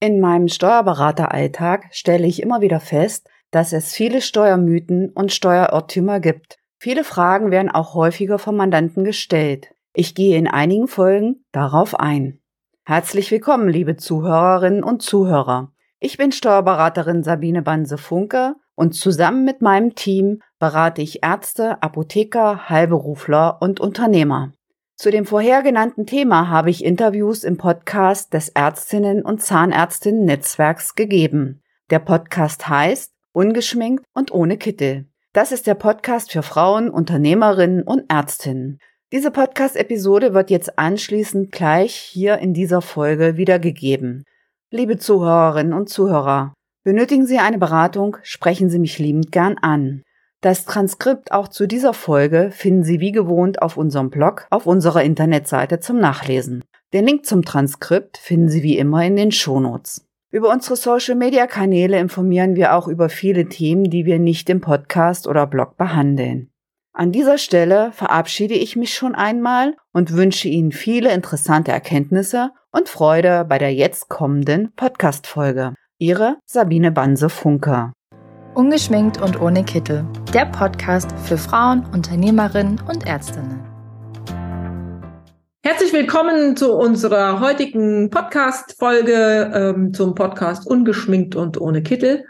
In meinem Steuerberateralltag stelle ich immer wieder fest, dass es viele Steuermythen und Steuerirrtümer gibt. Viele Fragen werden auch häufiger vom Mandanten gestellt. Ich gehe in einigen Folgen darauf ein. Herzlich willkommen, liebe Zuhörerinnen und Zuhörer. Ich bin Steuerberaterin Sabine Banse-Funke und zusammen mit meinem Team berate ich Ärzte, Apotheker, Heilberufler und Unternehmer. Zu dem vorher genannten Thema habe ich Interviews im Podcast des Ärztinnen und Zahnärztinnen Netzwerks gegeben. Der Podcast heißt Ungeschminkt und ohne Kittel. Das ist der Podcast für Frauen, Unternehmerinnen und Ärztinnen. Diese Podcast-Episode wird jetzt anschließend gleich hier in dieser Folge wiedergegeben. Liebe Zuhörerinnen und Zuhörer, benötigen Sie eine Beratung, sprechen Sie mich liebend gern an. Das Transkript auch zu dieser Folge finden Sie wie gewohnt auf unserem Blog auf unserer Internetseite zum Nachlesen. Den Link zum Transkript finden Sie wie immer in den Shownotes. Über unsere Social-Media-Kanäle informieren wir auch über viele Themen, die wir nicht im Podcast oder Blog behandeln. An dieser Stelle verabschiede ich mich schon einmal und wünsche Ihnen viele interessante Erkenntnisse und Freude bei der jetzt kommenden Podcast-Folge. Ihre Sabine Banse-Funker. Ungeschminkt und ohne Kittel. Der Podcast für Frauen, Unternehmerinnen und Ärztinnen. Herzlich willkommen zu unserer heutigen Podcast-Folge ähm, zum Podcast Ungeschminkt und ohne Kittel.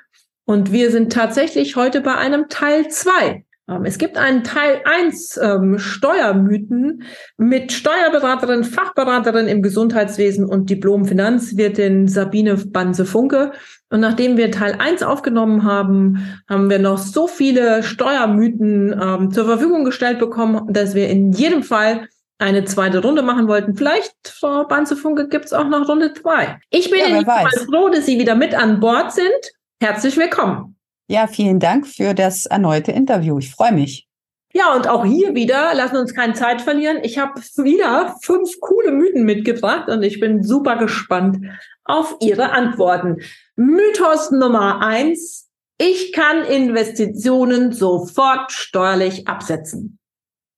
Und wir sind tatsächlich heute bei einem Teil zwei ähm, es gibt einen Teil 1 ähm, Steuermythen mit Steuerberaterin, Fachberaterin im Gesundheitswesen und Diplom-Finanzwirtin Sabine Banse-Funke. Und nachdem wir Teil 1 aufgenommen haben, haben wir noch so viele Steuermythen ähm, zur Verfügung gestellt bekommen, dass wir in jedem Fall eine zweite Runde machen wollten. Vielleicht, Frau Banze-Funke, gibt es auch noch Runde 2. Ich bin ja, Fall froh, dass Sie wieder mit an Bord sind. Herzlich willkommen. Ja, vielen Dank für das erneute Interview. Ich freue mich. Ja, und auch hier wieder, lassen uns keine Zeit verlieren. Ich habe wieder fünf coole Mythen mitgebracht und ich bin super gespannt auf Ihre Antworten. Mythos Nummer eins. Ich kann Investitionen sofort steuerlich absetzen.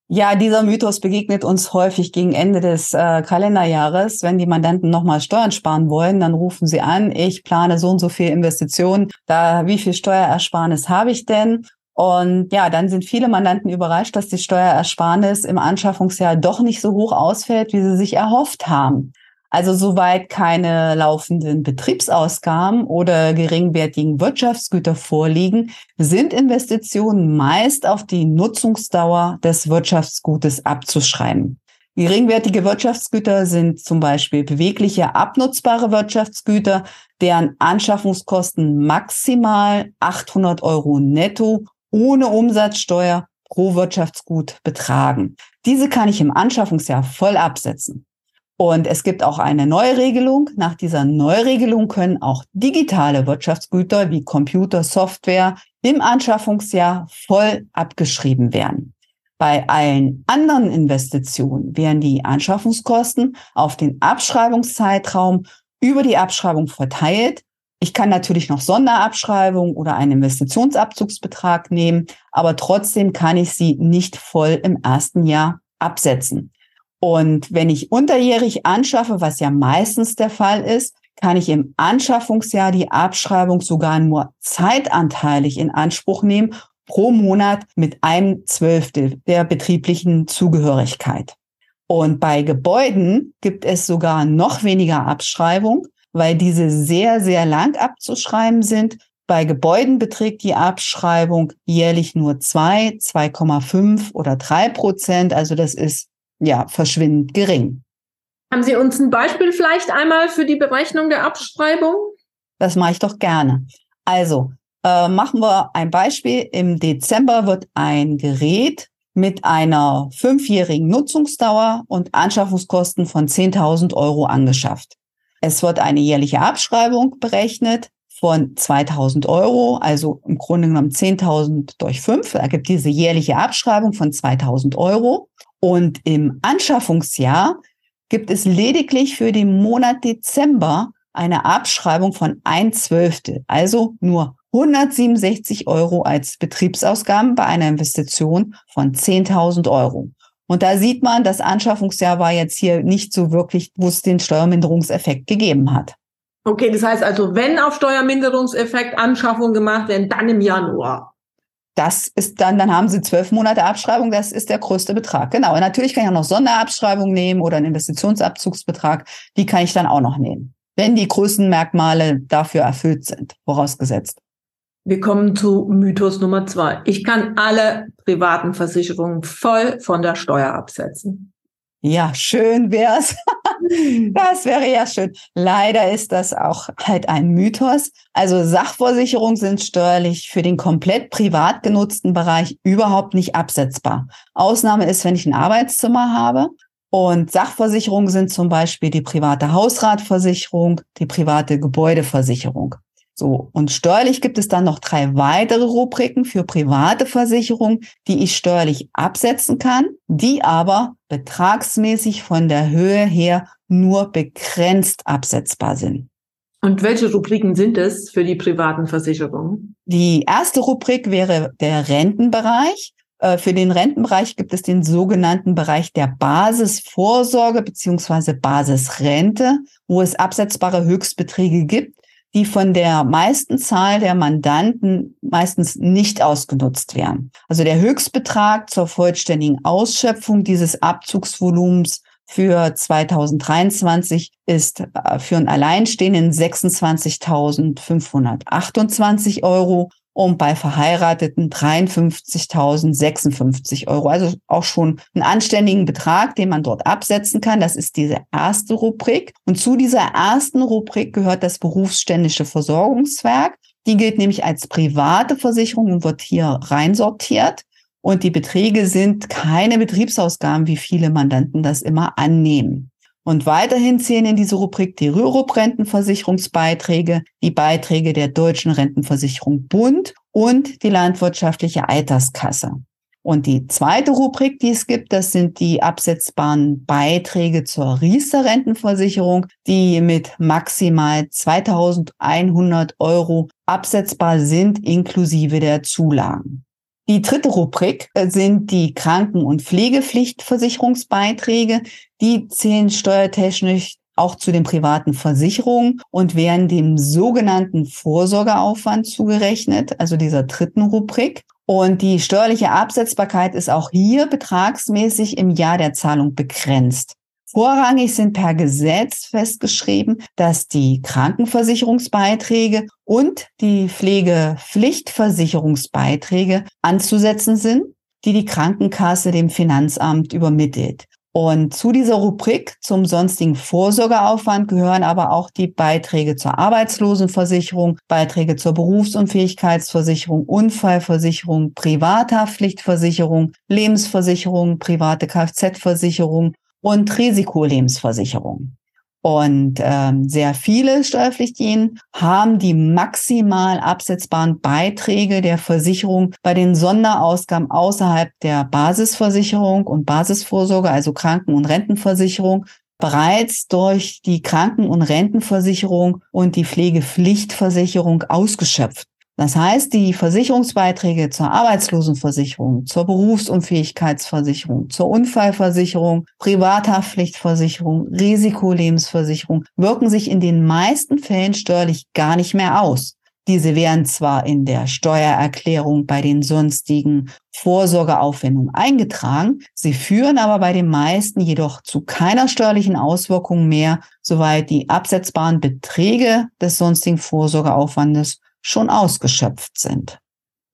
Ja, dieser Mythos begegnet uns häufig gegen Ende des äh, Kalenderjahres. Wenn die Mandanten nochmal Steuern sparen wollen, dann rufen sie an, ich plane so und so viel Investitionen. Da, wie viel Steuerersparnis habe ich denn? Und ja, dann sind viele Mandanten überrascht, dass die Steuerersparnis im Anschaffungsjahr doch nicht so hoch ausfällt, wie sie sich erhofft haben. Also soweit keine laufenden Betriebsausgaben oder geringwertigen Wirtschaftsgüter vorliegen, sind Investitionen meist auf die Nutzungsdauer des Wirtschaftsgutes abzuschreiben. Geringwertige Wirtschaftsgüter sind zum Beispiel bewegliche, abnutzbare Wirtschaftsgüter, deren Anschaffungskosten maximal 800 Euro netto ohne Umsatzsteuer pro Wirtschaftsgut betragen. Diese kann ich im Anschaffungsjahr voll absetzen. Und es gibt auch eine Neuregelung. Nach dieser Neuregelung können auch digitale Wirtschaftsgüter wie Computer, Software im Anschaffungsjahr voll abgeschrieben werden. Bei allen anderen Investitionen werden die Anschaffungskosten auf den Abschreibungszeitraum über die Abschreibung verteilt. Ich kann natürlich noch Sonderabschreibung oder einen Investitionsabzugsbetrag nehmen, aber trotzdem kann ich sie nicht voll im ersten Jahr absetzen. Und wenn ich unterjährig anschaffe, was ja meistens der Fall ist, kann ich im Anschaffungsjahr die Abschreibung sogar nur zeitanteilig in Anspruch nehmen, pro Monat mit einem Zwölftel der betrieblichen Zugehörigkeit. Und bei Gebäuden gibt es sogar noch weniger Abschreibung, weil diese sehr, sehr lang abzuschreiben sind. Bei Gebäuden beträgt die Abschreibung jährlich nur zwei, 2,5 oder drei Prozent. Also das ist ja, verschwindend gering. Haben Sie uns ein Beispiel vielleicht einmal für die Berechnung der Abschreibung? Das mache ich doch gerne. Also, äh, machen wir ein Beispiel. Im Dezember wird ein Gerät mit einer fünfjährigen Nutzungsdauer und Anschaffungskosten von 10.000 Euro angeschafft. Es wird eine jährliche Abschreibung berechnet von 2000 Euro, also im Grunde genommen 10.000 durch 5. Da gibt diese jährliche Abschreibung von 2000 Euro. Und im Anschaffungsjahr gibt es lediglich für den Monat Dezember eine Abschreibung von ein Zwölftel, also nur 167 Euro als Betriebsausgaben bei einer Investition von 10.000 Euro. Und da sieht man, das Anschaffungsjahr war jetzt hier nicht so wirklich, wo es den Steuerminderungseffekt gegeben hat. Okay, das heißt also, wenn auf Steuerminderungseffekt Anschaffungen gemacht werden, dann im Januar. Das ist dann, dann haben Sie zwölf Monate Abschreibung, das ist der größte Betrag. Genau. Und natürlich kann ich auch noch Sonderabschreibung nehmen oder einen Investitionsabzugsbetrag, die kann ich dann auch noch nehmen, wenn die Größenmerkmale dafür erfüllt sind, vorausgesetzt. Wir kommen zu Mythos Nummer zwei. Ich kann alle privaten Versicherungen voll von der Steuer absetzen. Ja, schön wär's. Das wäre ja schön. Leider ist das auch halt ein Mythos. Also Sachversicherungen sind steuerlich für den komplett privat genutzten Bereich überhaupt nicht absetzbar. Ausnahme ist, wenn ich ein Arbeitszimmer habe. Und Sachversicherungen sind zum Beispiel die private Hausratversicherung, die private Gebäudeversicherung. So, und steuerlich gibt es dann noch drei weitere Rubriken für private Versicherungen, die ich steuerlich absetzen kann, die aber betragsmäßig von der Höhe her nur begrenzt absetzbar sind. Und welche Rubriken sind es für die privaten Versicherungen? Die erste Rubrik wäre der Rentenbereich. Äh, für den Rentenbereich gibt es den sogenannten Bereich der Basisvorsorge beziehungsweise Basisrente, wo es absetzbare Höchstbeträge gibt die von der meisten Zahl der Mandanten meistens nicht ausgenutzt werden. Also der Höchstbetrag zur vollständigen Ausschöpfung dieses Abzugsvolumens für 2023 ist äh, für einen Alleinstehenden 26.528 Euro und bei Verheirateten 53.056 Euro. Also auch schon einen anständigen Betrag, den man dort absetzen kann. Das ist diese erste Rubrik. Und zu dieser ersten Rubrik gehört das berufsständische Versorgungswerk. Die gilt nämlich als private Versicherung und wird hier reinsortiert. Und die Beträge sind keine Betriebsausgaben, wie viele Mandanten das immer annehmen. Und weiterhin zählen in diese Rubrik die Rürup-Rentenversicherungsbeiträge, die Beiträge der Deutschen Rentenversicherung Bund und die landwirtschaftliche Alterskasse. Und die zweite Rubrik, die es gibt, das sind die absetzbaren Beiträge zur Riester Rentenversicherung, die mit maximal 2100 Euro absetzbar sind, inklusive der Zulagen. Die dritte Rubrik äh, sind die Kranken- und Pflegepflichtversicherungsbeiträge. Die zählen steuertechnisch auch zu den privaten Versicherungen und werden dem sogenannten Vorsorgeaufwand zugerechnet, also dieser dritten Rubrik. Und die steuerliche Absetzbarkeit ist auch hier betragsmäßig im Jahr der Zahlung begrenzt. Vorrangig sind per Gesetz festgeschrieben, dass die Krankenversicherungsbeiträge und die Pflegepflichtversicherungsbeiträge anzusetzen sind, die die Krankenkasse dem Finanzamt übermittelt. Und zu dieser Rubrik zum sonstigen Vorsorgeaufwand gehören aber auch die Beiträge zur Arbeitslosenversicherung, Beiträge zur Berufsunfähigkeitsversicherung, Unfallversicherung, Privathaftpflichtversicherung, Lebensversicherung, private Kfz-Versicherung und Risikolebensversicherung. Und ähm, sehr viele Steuerpflichtigen haben die maximal absetzbaren Beiträge der Versicherung bei den Sonderausgaben außerhalb der Basisversicherung und Basisvorsorge, also Kranken- und Rentenversicherung, bereits durch die Kranken- und Rentenversicherung und die Pflegepflichtversicherung ausgeschöpft. Das heißt, die Versicherungsbeiträge zur Arbeitslosenversicherung, zur Berufsunfähigkeitsversicherung, zur Unfallversicherung, Privathaftpflichtversicherung, Risikolebensversicherung wirken sich in den meisten Fällen steuerlich gar nicht mehr aus. Diese werden zwar in der Steuererklärung bei den sonstigen Vorsorgeaufwendungen eingetragen, sie führen aber bei den meisten jedoch zu keiner steuerlichen Auswirkung mehr, soweit die absetzbaren Beträge des sonstigen Vorsorgeaufwandes schon ausgeschöpft sind.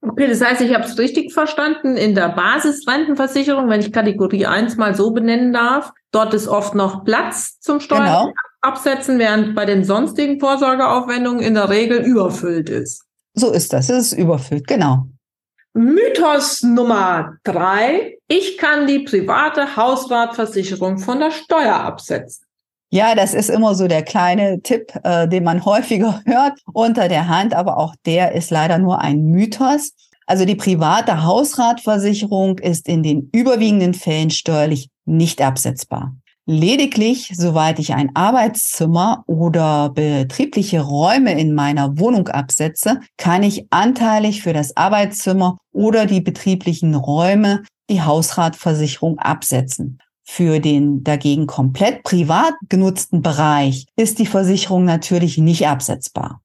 Okay, das heißt, ich habe es richtig verstanden. In der Basisrentenversicherung, wenn ich Kategorie 1 mal so benennen darf, dort ist oft noch Platz zum Steuern genau. absetzen, während bei den sonstigen Vorsorgeaufwendungen in der Regel überfüllt ist. So ist das, es ist überfüllt, genau. Mythos Nummer drei. Ich kann die private Hausratversicherung von der Steuer absetzen. Ja, das ist immer so der kleine Tipp, äh, den man häufiger hört unter der Hand, aber auch der ist leider nur ein Mythos. Also die private Hausratversicherung ist in den überwiegenden Fällen steuerlich nicht absetzbar. Lediglich, soweit ich ein Arbeitszimmer oder betriebliche Räume in meiner Wohnung absetze, kann ich anteilig für das Arbeitszimmer oder die betrieblichen Räume die Hausratversicherung absetzen. Für den dagegen komplett privat genutzten Bereich ist die Versicherung natürlich nicht absetzbar.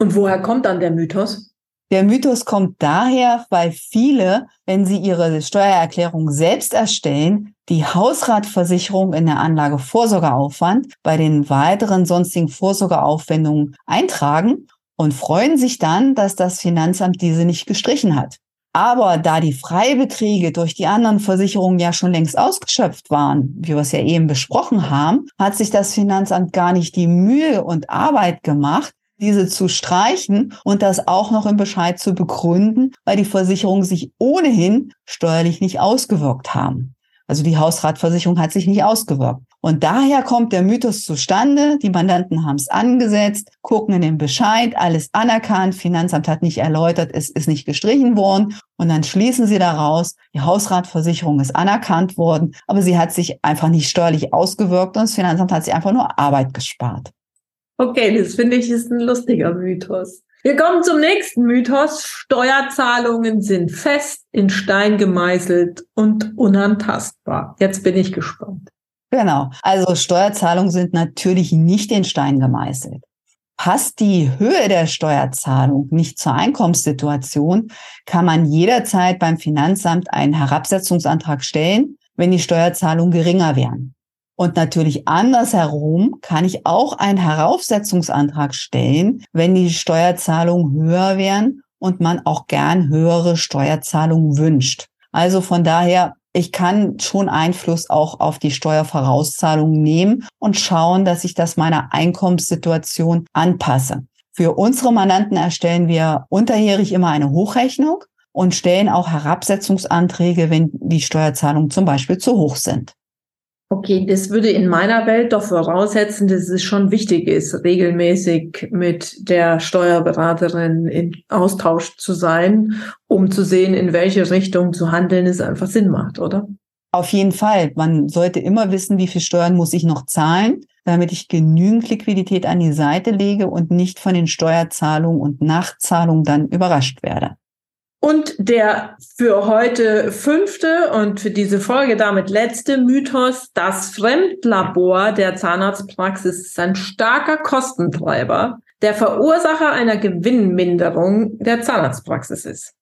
Und woher kommt dann der Mythos? Der Mythos kommt daher, weil viele, wenn sie ihre Steuererklärung selbst erstellen, die Hausratversicherung in der Anlage Vorsorgeaufwand bei den weiteren sonstigen Vorsorgeaufwendungen eintragen und freuen sich dann, dass das Finanzamt diese nicht gestrichen hat. Aber da die Freibeträge durch die anderen Versicherungen ja schon längst ausgeschöpft waren, wie wir es ja eben besprochen haben, hat sich das Finanzamt gar nicht die Mühe und Arbeit gemacht, diese zu streichen und das auch noch im Bescheid zu begründen, weil die Versicherungen sich ohnehin steuerlich nicht ausgewirkt haben. Also die Hausratversicherung hat sich nicht ausgewirkt. Und daher kommt der Mythos zustande. Die Mandanten haben es angesetzt, gucken in den Bescheid, alles anerkannt, Finanzamt hat nicht erläutert, es ist nicht gestrichen worden. Und dann schließen sie daraus, die Hausratversicherung ist anerkannt worden, aber sie hat sich einfach nicht steuerlich ausgewirkt und das Finanzamt hat sich einfach nur Arbeit gespart. Okay, das finde ich ist ein lustiger Mythos. Wir kommen zum nächsten Mythos. Steuerzahlungen sind fest in Stein gemeißelt und unantastbar. Jetzt bin ich gespannt. Genau. Also Steuerzahlungen sind natürlich nicht in Stein gemeißelt. Passt die Höhe der Steuerzahlung nicht zur Einkommenssituation, kann man jederzeit beim Finanzamt einen Herabsetzungsantrag stellen, wenn die Steuerzahlungen geringer wären. Und natürlich andersherum kann ich auch einen Heraufsetzungsantrag stellen, wenn die Steuerzahlungen höher wären und man auch gern höhere Steuerzahlungen wünscht. Also von daher, ich kann schon Einfluss auch auf die Steuervorauszahlung nehmen und schauen, dass ich das meiner Einkommenssituation anpasse. Für unsere Mandanten erstellen wir unterjährig immer eine Hochrechnung und stellen auch Herabsetzungsanträge, wenn die Steuerzahlungen zum Beispiel zu hoch sind. Okay, das würde in meiner Welt doch voraussetzen, dass es schon wichtig ist, regelmäßig mit der Steuerberaterin in Austausch zu sein, um zu sehen, in welche Richtung zu handeln es einfach Sinn macht, oder? Auf jeden Fall. Man sollte immer wissen, wie viel Steuern muss ich noch zahlen, damit ich genügend Liquidität an die Seite lege und nicht von den Steuerzahlungen und Nachzahlungen dann überrascht werde. Und der für heute fünfte und für diese Folge damit letzte Mythos, das Fremdlabor der Zahnarztpraxis ist ein starker Kostentreiber, der Verursacher einer Gewinnminderung der Zahnarztpraxis ist.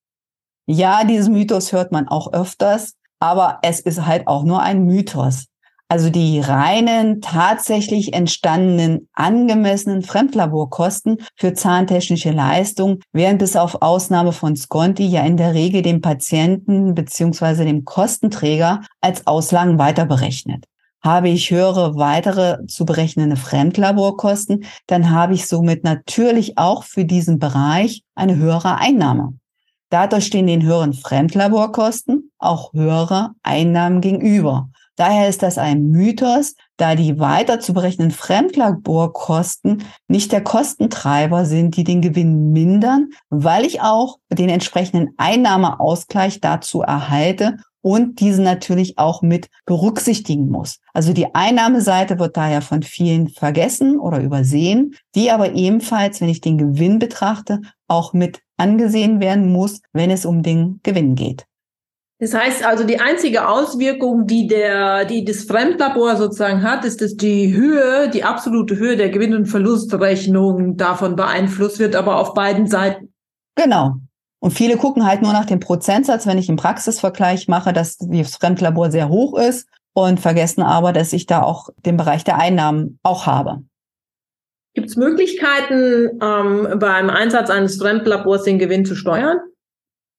Ja, diesen Mythos hört man auch öfters, aber es ist halt auch nur ein Mythos. Also die reinen, tatsächlich entstandenen, angemessenen Fremdlaborkosten für zahntechnische Leistungen werden bis auf Ausnahme von Sconti ja in der Regel dem Patienten beziehungsweise dem Kostenträger als Auslagen weiter berechnet. Habe ich höhere weitere zu berechnende Fremdlaborkosten, dann habe ich somit natürlich auch für diesen Bereich eine höhere Einnahme. Dadurch stehen den höheren Fremdlaborkosten auch höhere Einnahmen gegenüber. Daher ist das ein Mythos, da die weiter zu berechnenden Fremdlaborkosten nicht der Kostentreiber sind, die den Gewinn mindern, weil ich auch den entsprechenden Einnahmeausgleich dazu erhalte und diesen natürlich auch mit berücksichtigen muss. Also die Einnahmeseite wird daher von vielen vergessen oder übersehen, die aber ebenfalls, wenn ich den Gewinn betrachte, auch mit angesehen werden muss, wenn es um den Gewinn geht. Das heißt also, die einzige Auswirkung, die der, die das Fremdlabor sozusagen hat, ist, dass die Höhe, die absolute Höhe der Gewinn- und Verlustrechnung davon beeinflusst wird, aber auf beiden Seiten. Genau. Und viele gucken halt nur nach dem Prozentsatz, wenn ich einen Praxisvergleich mache, dass das Fremdlabor sehr hoch ist und vergessen aber, dass ich da auch den Bereich der Einnahmen auch habe. Gibt es Möglichkeiten, ähm, beim Einsatz eines Fremdlabors den Gewinn zu steuern?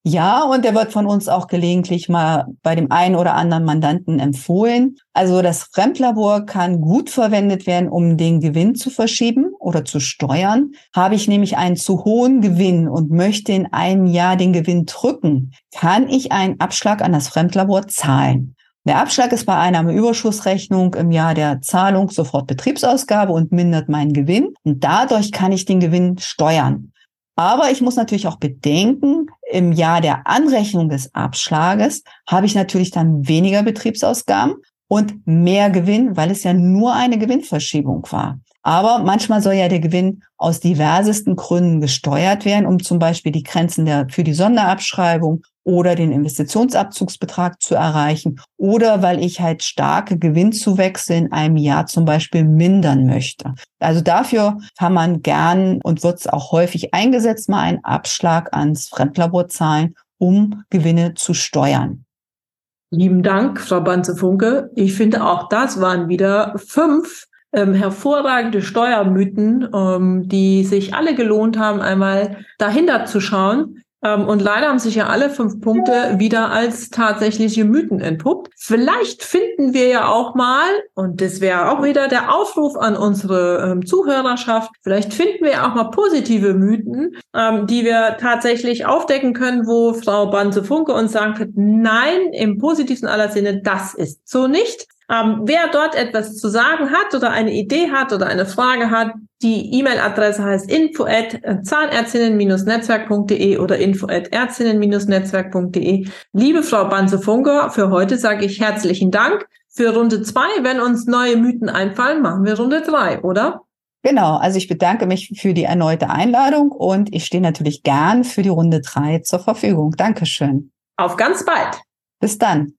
Ja, und der wird von uns auch gelegentlich mal bei dem einen oder anderen Mandanten empfohlen. Also das Fremdlabor kann gut verwendet werden, um den Gewinn zu verschieben oder zu steuern. Habe ich nämlich einen zu hohen Gewinn und möchte in einem Jahr den Gewinn drücken, kann ich einen Abschlag an das Fremdlabor zahlen. Der Abschlag ist bei einer Überschussrechnung im Jahr der Zahlung sofort Betriebsausgabe und mindert meinen Gewinn. Und dadurch kann ich den Gewinn steuern. Aber ich muss natürlich auch bedenken, im Jahr der Anrechnung des Abschlages habe ich natürlich dann weniger Betriebsausgaben und mehr Gewinn, weil es ja nur eine Gewinnverschiebung war. Aber manchmal soll ja der Gewinn aus diversesten Gründen gesteuert werden, um zum Beispiel die Grenzen der, für die Sonderabschreibung oder den Investitionsabzugsbetrag zu erreichen oder weil ich halt starke Gewinnzuwächse in einem Jahr zum Beispiel mindern möchte. Also dafür kann man gern und wird es auch häufig eingesetzt, mal einen Abschlag ans Fremdlabor zahlen, um Gewinne zu steuern. Lieben Dank, Frau Banze-Funke. Ich finde auch das waren wieder fünf ähm, hervorragende Steuermythen, ähm, die sich alle gelohnt haben, einmal dahinter zu schauen. Ähm, und leider haben sich ja alle fünf Punkte wieder als tatsächliche Mythen entpuppt. Vielleicht finden wir ja auch mal, und das wäre auch wieder der Aufruf an unsere ähm, Zuhörerschaft, vielleicht finden wir auch mal positive Mythen, ähm, die wir tatsächlich aufdecken können, wo Frau Banse-Funke uns sagen wird, nein, im positivsten aller Sinne, das ist so nicht. Ähm, wer dort etwas zu sagen hat oder eine Idee hat oder eine Frage hat, die E-Mail-Adresse heißt info at zahnärztinnen-netzwerk.de oder info at ärztinnen-netzwerk.de. Liebe Frau Banze-Funker, für heute sage ich herzlichen Dank. Für Runde zwei, wenn uns neue Mythen einfallen, machen wir Runde drei, oder? Genau, also ich bedanke mich für die erneute Einladung und ich stehe natürlich gern für die Runde drei zur Verfügung. Dankeschön. Auf ganz bald. Bis dann.